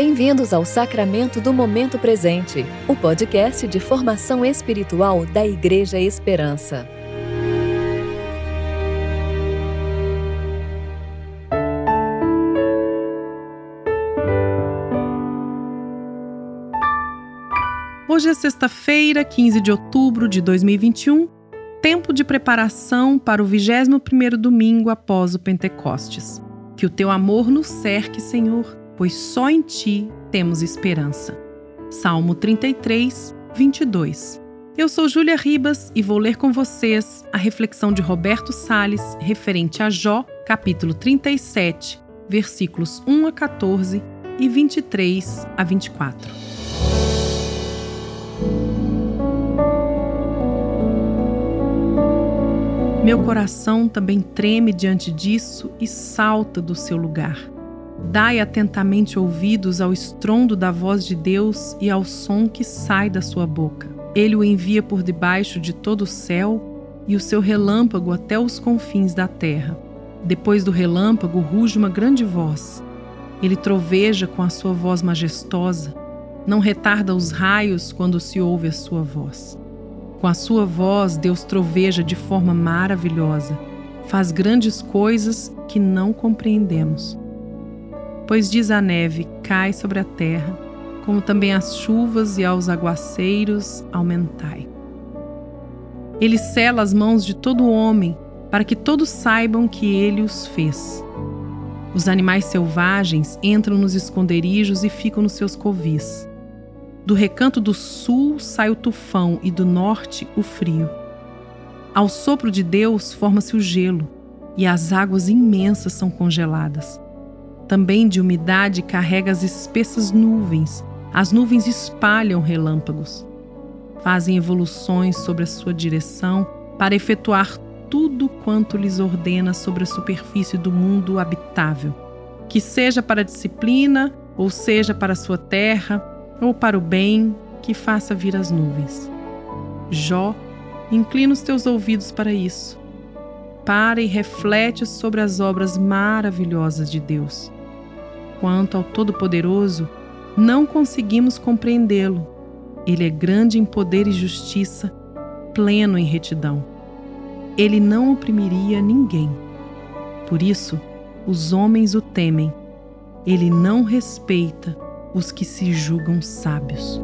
Bem-vindos ao Sacramento do Momento Presente, o podcast de formação espiritual da Igreja Esperança. Hoje é sexta-feira, 15 de outubro de 2021, tempo de preparação para o 21º domingo após o Pentecostes. Que o teu amor nos cerque, Senhor pois só em ti temos esperança. Salmo 33, 22. Eu sou Júlia Ribas e vou ler com vocês a reflexão de Roberto Sales referente a Jó, capítulo 37, versículos 1 a 14 e 23 a 24. Meu coração também treme diante disso e salta do seu lugar. Dai atentamente ouvidos ao estrondo da voz de Deus e ao som que sai da sua boca. Ele o envia por debaixo de todo o céu e o seu relâmpago até os confins da terra. Depois do relâmpago ruge uma grande voz. Ele troveja com a sua voz majestosa. Não retarda os raios quando se ouve a sua voz. Com a sua voz, Deus troveja de forma maravilhosa. Faz grandes coisas que não compreendemos pois diz a neve: cai sobre a terra, como também as chuvas e aos aguaceiros aumentai. Ele sela as mãos de todo homem, para que todos saibam que ele os fez. Os animais selvagens entram nos esconderijos e ficam nos seus covis. Do recanto do sul sai o tufão e do norte o frio. Ao sopro de Deus forma-se o gelo, e as águas imensas são congeladas. Também de umidade carrega as espessas nuvens. As nuvens espalham relâmpagos. Fazem evoluções sobre a sua direção para efetuar tudo quanto lhes ordena sobre a superfície do mundo habitável, que seja para a disciplina, ou seja para a sua terra, ou para o bem, que faça vir as nuvens. Jó, inclina os teus ouvidos para isso. Para e reflete sobre as obras maravilhosas de Deus. Quanto ao Todo-Poderoso, não conseguimos compreendê-lo. Ele é grande em poder e justiça, pleno em retidão. Ele não oprimiria ninguém. Por isso, os homens o temem. Ele não respeita os que se julgam sábios.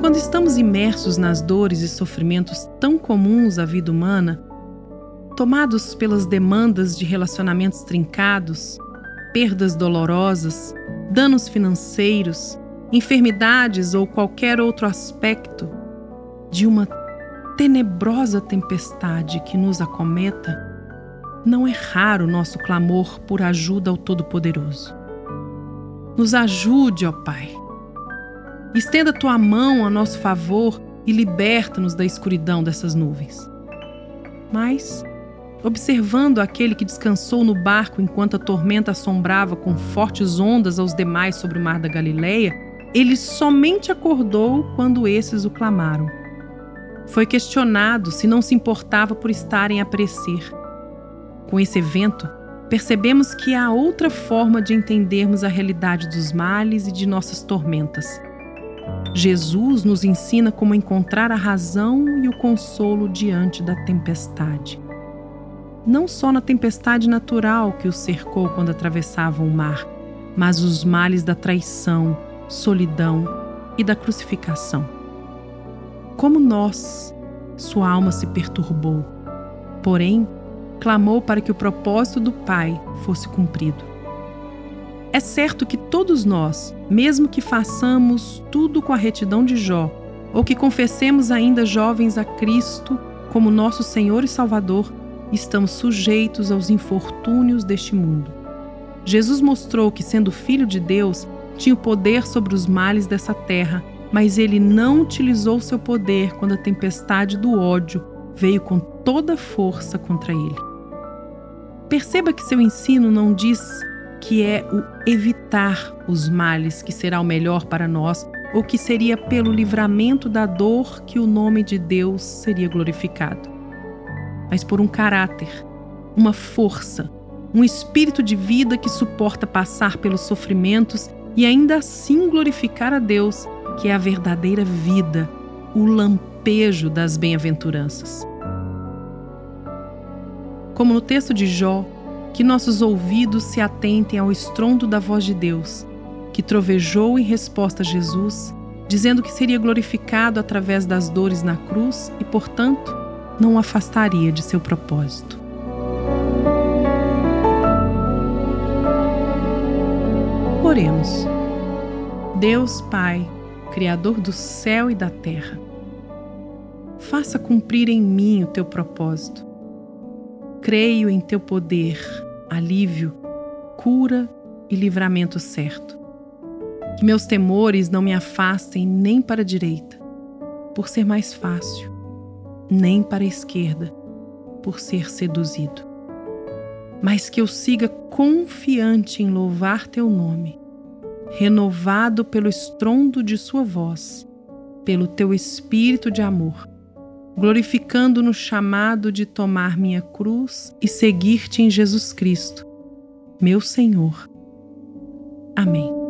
Quando estamos imersos nas dores e sofrimentos tão comuns à vida humana, tomados pelas demandas de relacionamentos trincados, perdas dolorosas, danos financeiros, enfermidades ou qualquer outro aspecto de uma tenebrosa tempestade que nos acometa, não é raro nosso clamor por ajuda ao Todo-Poderoso. Nos ajude, ó Pai. Estenda tua mão a nosso favor e liberta-nos da escuridão dessas nuvens. Mas observando aquele que descansou no barco enquanto a tormenta assombrava com fortes ondas aos demais sobre o mar da Galileia, ele somente acordou quando esses o clamaram. Foi questionado se não se importava por estarem a perecer. Com esse evento, percebemos que há outra forma de entendermos a realidade dos males e de nossas tormentas. Jesus nos ensina como encontrar a razão e o consolo diante da tempestade não só na tempestade natural que os cercou quando atravessavam o mar, mas os males da traição, solidão e da crucificação. Como nós, sua alma se perturbou, porém, clamou para que o propósito do Pai fosse cumprido. É certo que todos nós, mesmo que façamos tudo com a retidão de Jó, ou que confessemos ainda jovens a Cristo como nosso Senhor e Salvador, estamos sujeitos aos infortúnios deste mundo. Jesus mostrou que, sendo filho de Deus, tinha o poder sobre os males dessa terra, mas ele não utilizou seu poder quando a tempestade do ódio veio com toda força contra ele. Perceba que seu ensino não diz que é o evitar os males que será o melhor para nós, ou que seria pelo livramento da dor que o nome de Deus seria glorificado mas por um caráter, uma força, um espírito de vida que suporta passar pelos sofrimentos e ainda assim glorificar a Deus, que é a verdadeira vida, o lampejo das bem-aventuranças. Como no texto de Jó, que nossos ouvidos se atentem ao estrondo da voz de Deus, que trovejou em resposta a Jesus, dizendo que seria glorificado através das dores na cruz e, portanto, não o afastaria de seu propósito. Oremos. Deus Pai, Criador do céu e da terra, faça cumprir em mim o teu propósito. Creio em teu poder, alívio, cura e livramento certo. Que meus temores não me afastem nem para a direita, por ser mais fácil, nem para a esquerda, por ser seduzido. Mas que eu siga confiante em louvar teu nome renovado pelo estrondo de Sua voz, pelo Teu Espírito de amor, glorificando no chamado de tomar minha cruz e seguir-te em Jesus Cristo, meu Senhor. Amém.